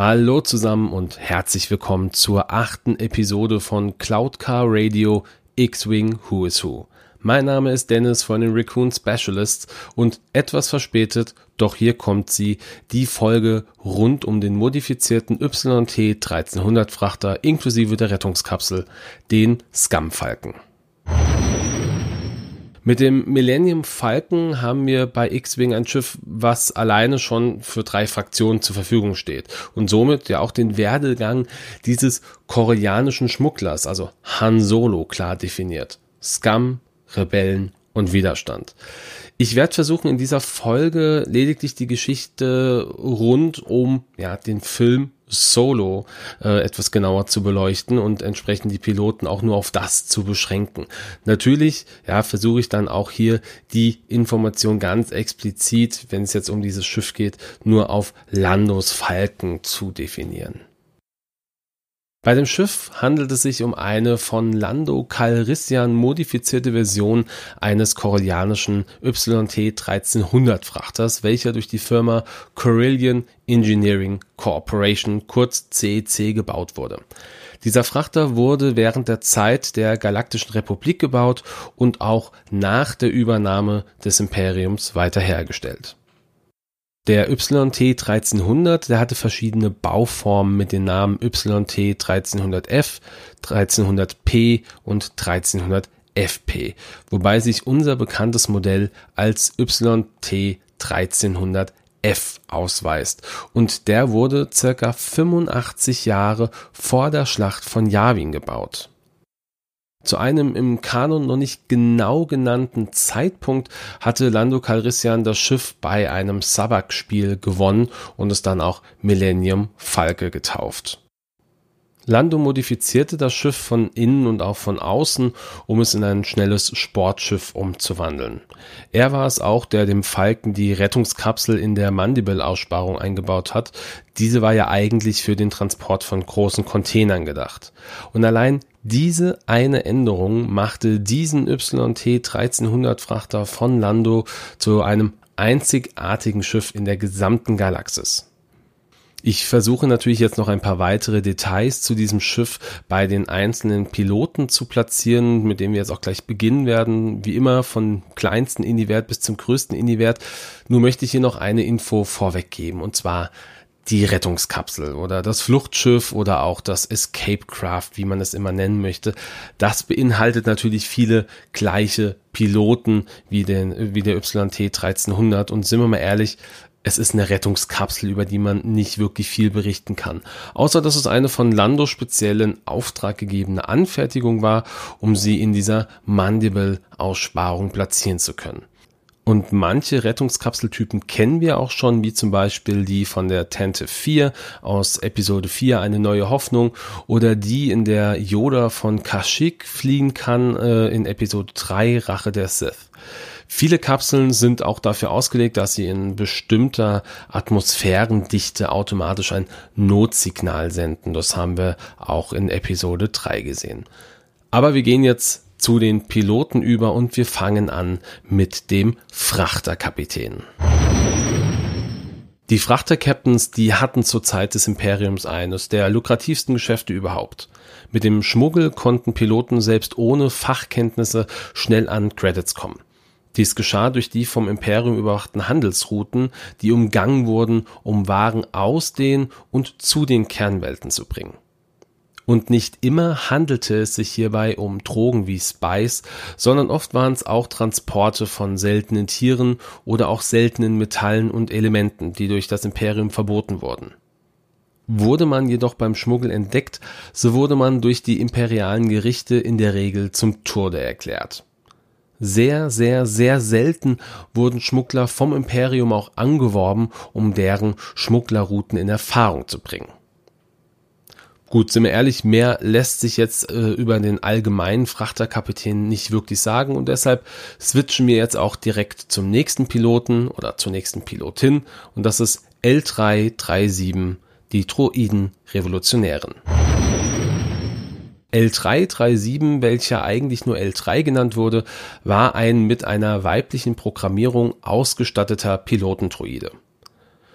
Hallo zusammen und herzlich willkommen zur achten Episode von Cloud Car Radio X-Wing Who is Who. Mein Name ist Dennis von den Raccoon Specialists und etwas verspätet, doch hier kommt sie, die Folge rund um den modifizierten YT 1300 Frachter inklusive der Rettungskapsel, den Scum-Falken. Mit dem Millennium Falcon haben wir bei X-Wing ein Schiff, was alleine schon für drei Fraktionen zur Verfügung steht und somit ja auch den Werdegang dieses koreanischen Schmugglers, also Han Solo, klar definiert. Scum, Rebellen und Widerstand. Ich werde versuchen, in dieser Folge lediglich die Geschichte rund um ja, den Film Solo äh, etwas genauer zu beleuchten und entsprechend die Piloten auch nur auf das zu beschränken. Natürlich, ja, versuche ich dann auch hier die Information ganz explizit, wenn es jetzt um dieses Schiff geht, nur auf Landos Falken zu definieren. Bei dem Schiff handelt es sich um eine von Lando Calrissian modifizierte Version eines koreanischen YT-1300 Frachters, welcher durch die Firma Carillion Engineering Corporation, kurz CEC, gebaut wurde. Dieser Frachter wurde während der Zeit der Galaktischen Republik gebaut und auch nach der Übernahme des Imperiums weiter hergestellt. Der YT 1300, der hatte verschiedene Bauformen mit den Namen YT 1300F, 1300P und 1300FP, wobei sich unser bekanntes Modell als YT 1300F ausweist und der wurde circa 85 Jahre vor der Schlacht von Yavin gebaut. Zu einem im Kanon noch nicht genau genannten Zeitpunkt hatte Lando Calrissian das Schiff bei einem Sabak-Spiel gewonnen und es dann auch Millennium Falke getauft. Lando modifizierte das Schiff von innen und auch von außen, um es in ein schnelles Sportschiff umzuwandeln. Er war es auch, der dem Falken die Rettungskapsel in der Mandible-Aussparung eingebaut hat. Diese war ja eigentlich für den Transport von großen Containern gedacht. Und allein diese eine Änderung machte diesen YT 1300 Frachter von Lando zu einem einzigartigen Schiff in der gesamten Galaxis. Ich versuche natürlich jetzt noch ein paar weitere Details zu diesem Schiff bei den einzelnen Piloten zu platzieren, mit dem wir jetzt auch gleich beginnen werden. Wie immer von kleinsten Indie-Wert bis zum größten Indie-Wert. Nur möchte ich hier noch eine Info vorweggeben und zwar die Rettungskapsel oder das Fluchtschiff oder auch das Escape Craft, wie man es immer nennen möchte. Das beinhaltet natürlich viele gleiche Piloten wie den, wie der YT 1300 und sind wir mal ehrlich, es ist eine Rettungskapsel, über die man nicht wirklich viel berichten kann. Außer dass es eine von Lando speziellen Auftrag gegebene Anfertigung war, um sie in dieser Mandible-Aussparung platzieren zu können. Und manche Rettungskapseltypen kennen wir auch schon, wie zum Beispiel die von der Tente 4 aus Episode 4 Eine neue Hoffnung oder die, in der Yoda von Kashyyyk fliehen kann äh, in Episode 3 Rache der Sith. Viele Kapseln sind auch dafür ausgelegt, dass sie in bestimmter Atmosphärendichte automatisch ein Notsignal senden. Das haben wir auch in Episode 3 gesehen. Aber wir gehen jetzt zu den Piloten über und wir fangen an mit dem Frachterkapitän. Die Frachtercaptains, die hatten zur Zeit des Imperiums eines der lukrativsten Geschäfte überhaupt. Mit dem Schmuggel konnten Piloten selbst ohne Fachkenntnisse schnell an Credits kommen. Dies geschah durch die vom Imperium überwachten Handelsrouten, die umgangen wurden, um Waren aus den und zu den Kernwelten zu bringen. Und nicht immer handelte es sich hierbei um Drogen wie Spice, sondern oft waren es auch Transporte von seltenen Tieren oder auch seltenen Metallen und Elementen, die durch das Imperium verboten wurden. Wurde man jedoch beim Schmuggel entdeckt, so wurde man durch die imperialen Gerichte in der Regel zum Tode erklärt. Sehr, sehr, sehr selten wurden Schmuggler vom Imperium auch angeworben, um deren Schmugglerrouten in Erfahrung zu bringen. Gut, sind wir ehrlich, mehr lässt sich jetzt äh, über den allgemeinen Frachterkapitän nicht wirklich sagen und deshalb switchen wir jetzt auch direkt zum nächsten Piloten oder zur nächsten Pilotin und das ist L337, die Droiden Revolutionären. L337, welcher eigentlich nur L3 genannt wurde, war ein mit einer weiblichen Programmierung ausgestatteter Pilotendroide.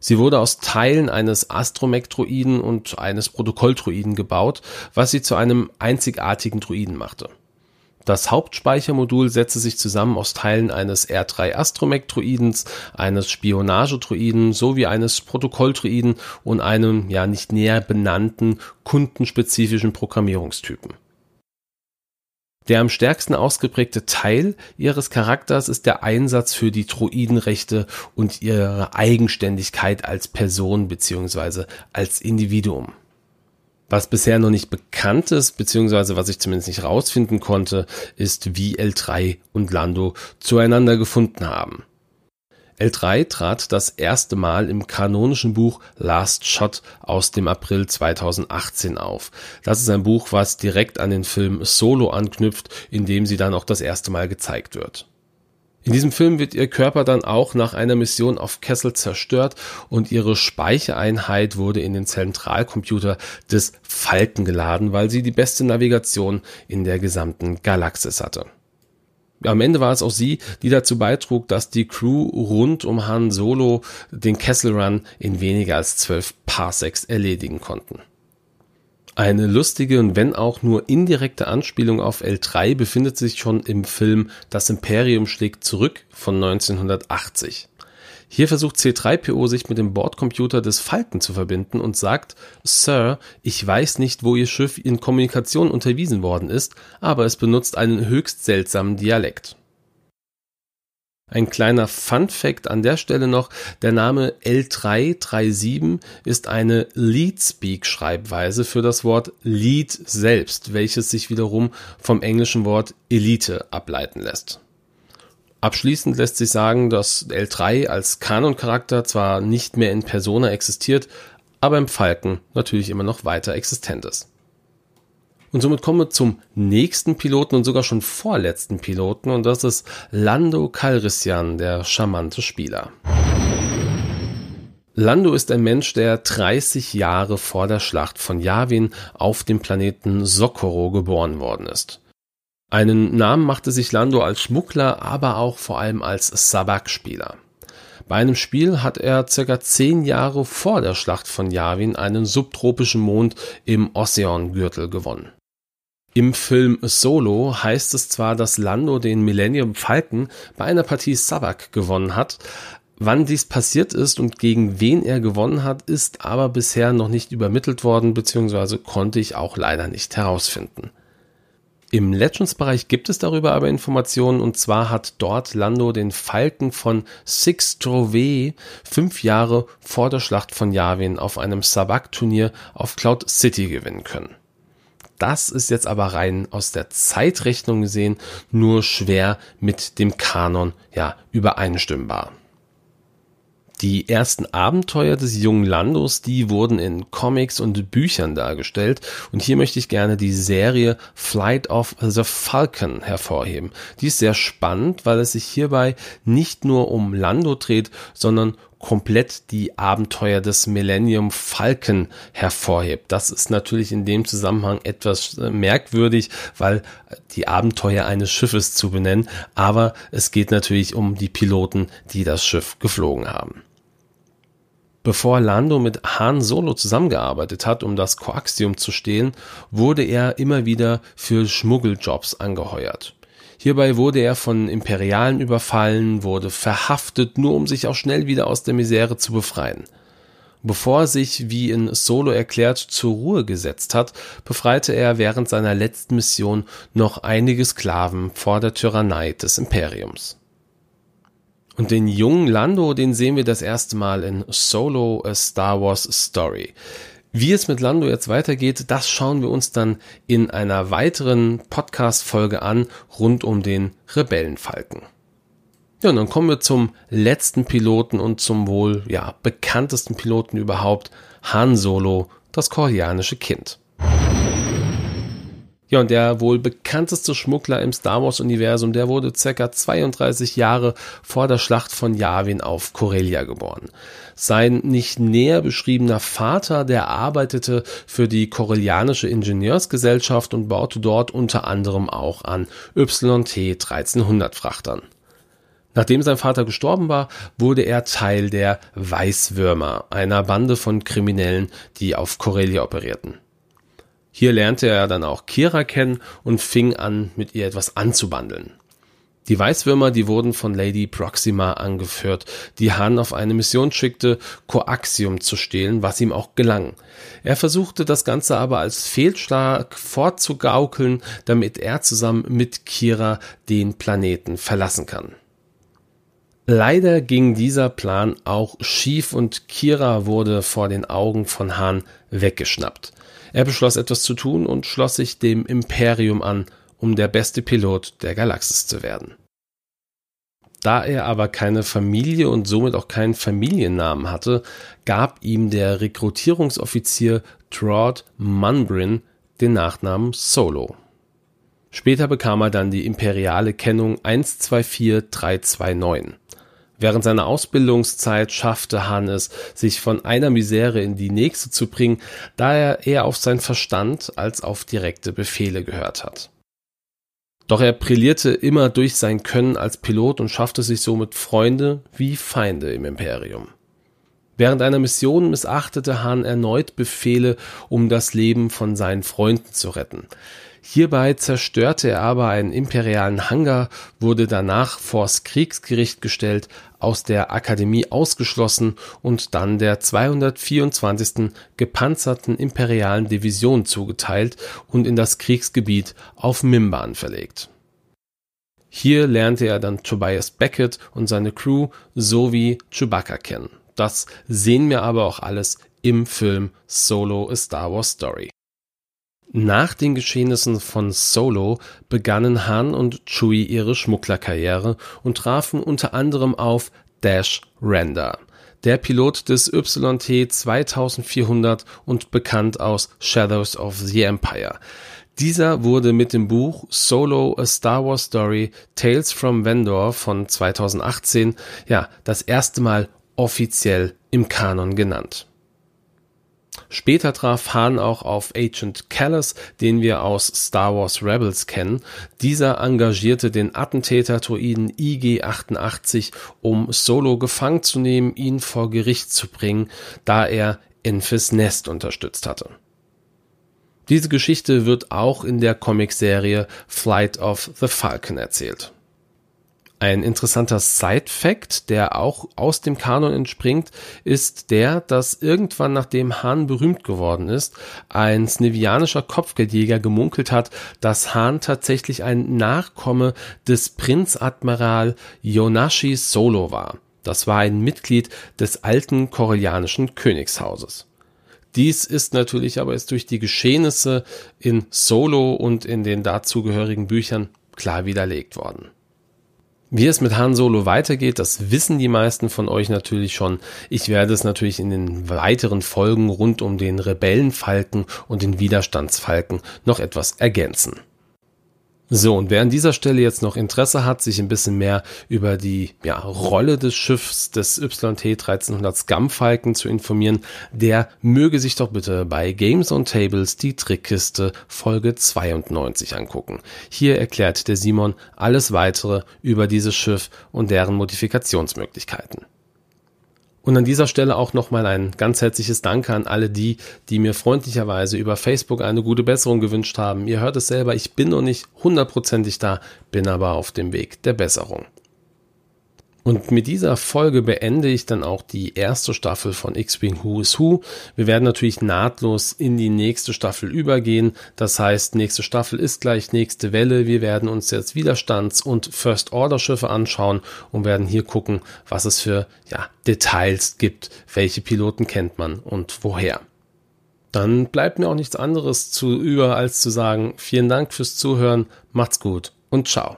Sie wurde aus Teilen eines Astromech-Druiden und eines Protokolldruiden gebaut, was sie zu einem einzigartigen Druiden machte. Das Hauptspeichermodul setzte sich zusammen aus Teilen eines R3 Astromech-Druidens, eines Spionage-Druiden sowie eines Protokolldruiden und einem ja nicht näher benannten kundenspezifischen Programmierungstypen. Der am stärksten ausgeprägte Teil ihres Charakters ist der Einsatz für die Druidenrechte und ihre Eigenständigkeit als Person bzw. als Individuum. Was bisher noch nicht bekannt ist, beziehungsweise was ich zumindest nicht rausfinden konnte, ist, wie L3 und Lando zueinander gefunden haben. L3 trat das erste Mal im kanonischen Buch Last Shot aus dem April 2018 auf. Das ist ein Buch, was direkt an den Film Solo anknüpft, in dem sie dann auch das erste Mal gezeigt wird. In diesem Film wird ihr Körper dann auch nach einer Mission auf Kessel zerstört und ihre Speichereinheit wurde in den Zentralcomputer des Falken geladen, weil sie die beste Navigation in der gesamten Galaxis hatte. Am Ende war es auch sie, die dazu beitrug, dass die Crew rund um Han Solo den Kessel Run in weniger als zwölf Parsecs erledigen konnten. Eine lustige und wenn auch nur indirekte Anspielung auf L3 befindet sich schon im Film Das Imperium schlägt zurück von 1980. Hier versucht C3PO sich mit dem Bordcomputer des Falken zu verbinden und sagt, Sir, ich weiß nicht, wo Ihr Schiff in Kommunikation unterwiesen worden ist, aber es benutzt einen höchst seltsamen Dialekt. Ein kleiner Fun Fact an der Stelle noch, der Name L337 ist eine Lead-Speak Schreibweise für das Wort Lead selbst, welches sich wiederum vom englischen Wort Elite ableiten lässt. Abschließend lässt sich sagen, dass L3 als Kanon-Charakter zwar nicht mehr in Persona existiert, aber im Falken natürlich immer noch weiter existent ist. Und somit kommen wir zum nächsten Piloten und sogar schon vorletzten Piloten und das ist Lando Calrissian, der charmante Spieler. Lando ist ein Mensch, der 30 Jahre vor der Schlacht von Yavin auf dem Planeten Socorro geboren worden ist. Einen Namen machte sich Lando als Schmuggler, aber auch vor allem als Sabak-Spieler. Bei einem Spiel hat er circa zehn Jahre vor der Schlacht von Yavin einen subtropischen Mond im Ocean-Gürtel gewonnen. Im Film Solo heißt es zwar, dass Lando den Millennium Falcon bei einer Partie Sabak gewonnen hat, Wann dies passiert ist und gegen wen er gewonnen hat, ist aber bisher noch nicht übermittelt worden, beziehungsweise konnte ich auch leider nicht herausfinden. Im Legends-Bereich gibt es darüber aber Informationen und zwar hat dort Lando den Falken von Six Trove fünf Jahre vor der Schlacht von Yavin auf einem Sabak-Turnier auf Cloud City gewinnen können. Das ist jetzt aber rein aus der Zeitrechnung gesehen nur schwer mit dem Kanon ja übereinstimmbar. Die ersten Abenteuer des jungen Landos, die wurden in Comics und Büchern dargestellt. Und hier möchte ich gerne die Serie Flight of the Falcon hervorheben. Die ist sehr spannend, weil es sich hierbei nicht nur um Lando dreht, sondern komplett die Abenteuer des Millennium Falcon hervorhebt. Das ist natürlich in dem Zusammenhang etwas äh, merkwürdig, weil die Abenteuer eines Schiffes zu benennen, aber es geht natürlich um die Piloten, die das Schiff geflogen haben. Bevor Lando mit Han Solo zusammengearbeitet hat, um das Coaxium zu stehlen, wurde er immer wieder für Schmuggeljobs angeheuert. Hierbei wurde er von Imperialen überfallen, wurde verhaftet, nur um sich auch schnell wieder aus der Misere zu befreien. Bevor er sich, wie in Solo erklärt, zur Ruhe gesetzt hat, befreite er während seiner letzten Mission noch einige Sklaven vor der Tyrannei des Imperiums. Und den jungen Lando, den sehen wir das erste Mal in Solo A Star Wars Story. Wie es mit Lando jetzt weitergeht, das schauen wir uns dann in einer weiteren Podcast-Folge an, rund um den Rebellenfalken. Ja, und dann kommen wir zum letzten Piloten und zum wohl, ja, bekanntesten Piloten überhaupt, Han Solo, das koreanische Kind. Ja, und der wohl bekannteste Schmuggler im Star Wars-Universum, der wurde circa 32 Jahre vor der Schlacht von Yavin auf Corellia geboren. Sein nicht näher beschriebener Vater, der arbeitete für die Corellianische Ingenieursgesellschaft und baute dort unter anderem auch an YT 1300 Frachtern. Nachdem sein Vater gestorben war, wurde er Teil der Weißwürmer, einer Bande von Kriminellen, die auf Corellia operierten. Hier lernte er dann auch Kira kennen und fing an, mit ihr etwas anzubandeln. Die Weißwürmer, die wurden von Lady Proxima angeführt, die Han auf eine Mission schickte, Coaxium zu stehlen, was ihm auch gelang. Er versuchte das Ganze aber als Fehlschlag fortzugaukeln, damit er zusammen mit Kira den Planeten verlassen kann. Leider ging dieser Plan auch schief und Kira wurde vor den Augen von Han weggeschnappt. Er beschloss etwas zu tun und schloss sich dem Imperium an, um der beste Pilot der Galaxis zu werden. Da er aber keine Familie und somit auch keinen Familiennamen hatte, gab ihm der Rekrutierungsoffizier Trod Munbrin den Nachnamen Solo. Später bekam er dann die imperiale Kennung 124329. Während seiner Ausbildungszeit schaffte Hannes, sich von einer Misere in die nächste zu bringen, da er eher auf seinen Verstand als auf direkte Befehle gehört hat. Doch er brillierte immer durch sein Können als Pilot und schaffte sich somit Freunde wie Feinde im Imperium. Während einer Mission missachtete Hahn erneut Befehle, um das Leben von seinen Freunden zu retten. Hierbei zerstörte er aber einen imperialen Hangar, wurde danach vors Kriegsgericht gestellt, aus der Akademie ausgeschlossen und dann der 224. gepanzerten imperialen Division zugeteilt und in das Kriegsgebiet auf Mimban verlegt. Hier lernte er dann Tobias Beckett und seine Crew sowie Chewbacca kennen. Das sehen wir aber auch alles im Film Solo A Star Wars Story. Nach den Geschehnissen von Solo begannen Han und Chewie ihre Schmugglerkarriere und trafen unter anderem auf Dash Render, der Pilot des YT 2400 und bekannt aus Shadows of the Empire. Dieser wurde mit dem Buch Solo A Star Wars Story Tales from Vendor von 2018 ja das erste Mal offiziell im Kanon genannt. Später traf Han auch auf Agent Callus, den wir aus Star Wars Rebels kennen. Dieser engagierte den Attentäter-Druiden IG-88, um Solo gefangen zu nehmen, ihn vor Gericht zu bringen, da er Enfys Nest unterstützt hatte. Diese Geschichte wird auch in der Comicserie Flight of the Falcon erzählt. Ein interessanter Side-Fact, der auch aus dem Kanon entspringt, ist der, dass irgendwann nachdem Hahn berühmt geworden ist, ein snevianischer Kopfgeldjäger gemunkelt hat, dass Hahn tatsächlich ein Nachkomme des Prinzadmiral Yonashi Solo war. Das war ein Mitglied des alten korellianischen Königshauses. Dies ist natürlich aber jetzt durch die Geschehnisse in Solo und in den dazugehörigen Büchern klar widerlegt worden. Wie es mit Han Solo weitergeht, das wissen die meisten von euch natürlich schon. Ich werde es natürlich in den weiteren Folgen rund um den Rebellenfalken und den Widerstandsfalken noch etwas ergänzen. So, und wer an dieser Stelle jetzt noch Interesse hat, sich ein bisschen mehr über die ja, Rolle des Schiffs des YT 1300 Scum-Falken zu informieren, der möge sich doch bitte bei Games on Tables die Trickkiste Folge 92 angucken. Hier erklärt der Simon alles weitere über dieses Schiff und deren Modifikationsmöglichkeiten. Und an dieser Stelle auch nochmal ein ganz herzliches Danke an alle die, die mir freundlicherweise über Facebook eine gute Besserung gewünscht haben. Ihr hört es selber, ich bin noch nicht hundertprozentig da, bin aber auf dem Weg der Besserung. Und mit dieser Folge beende ich dann auch die erste Staffel von X-Wing Who is Who. Wir werden natürlich nahtlos in die nächste Staffel übergehen. Das heißt, nächste Staffel ist gleich nächste Welle. Wir werden uns jetzt Widerstands- und First-Order-Schiffe anschauen und werden hier gucken, was es für ja, Details gibt. Welche Piloten kennt man und woher. Dann bleibt mir auch nichts anderes zu über, als zu sagen, vielen Dank fürs Zuhören, macht's gut und ciao.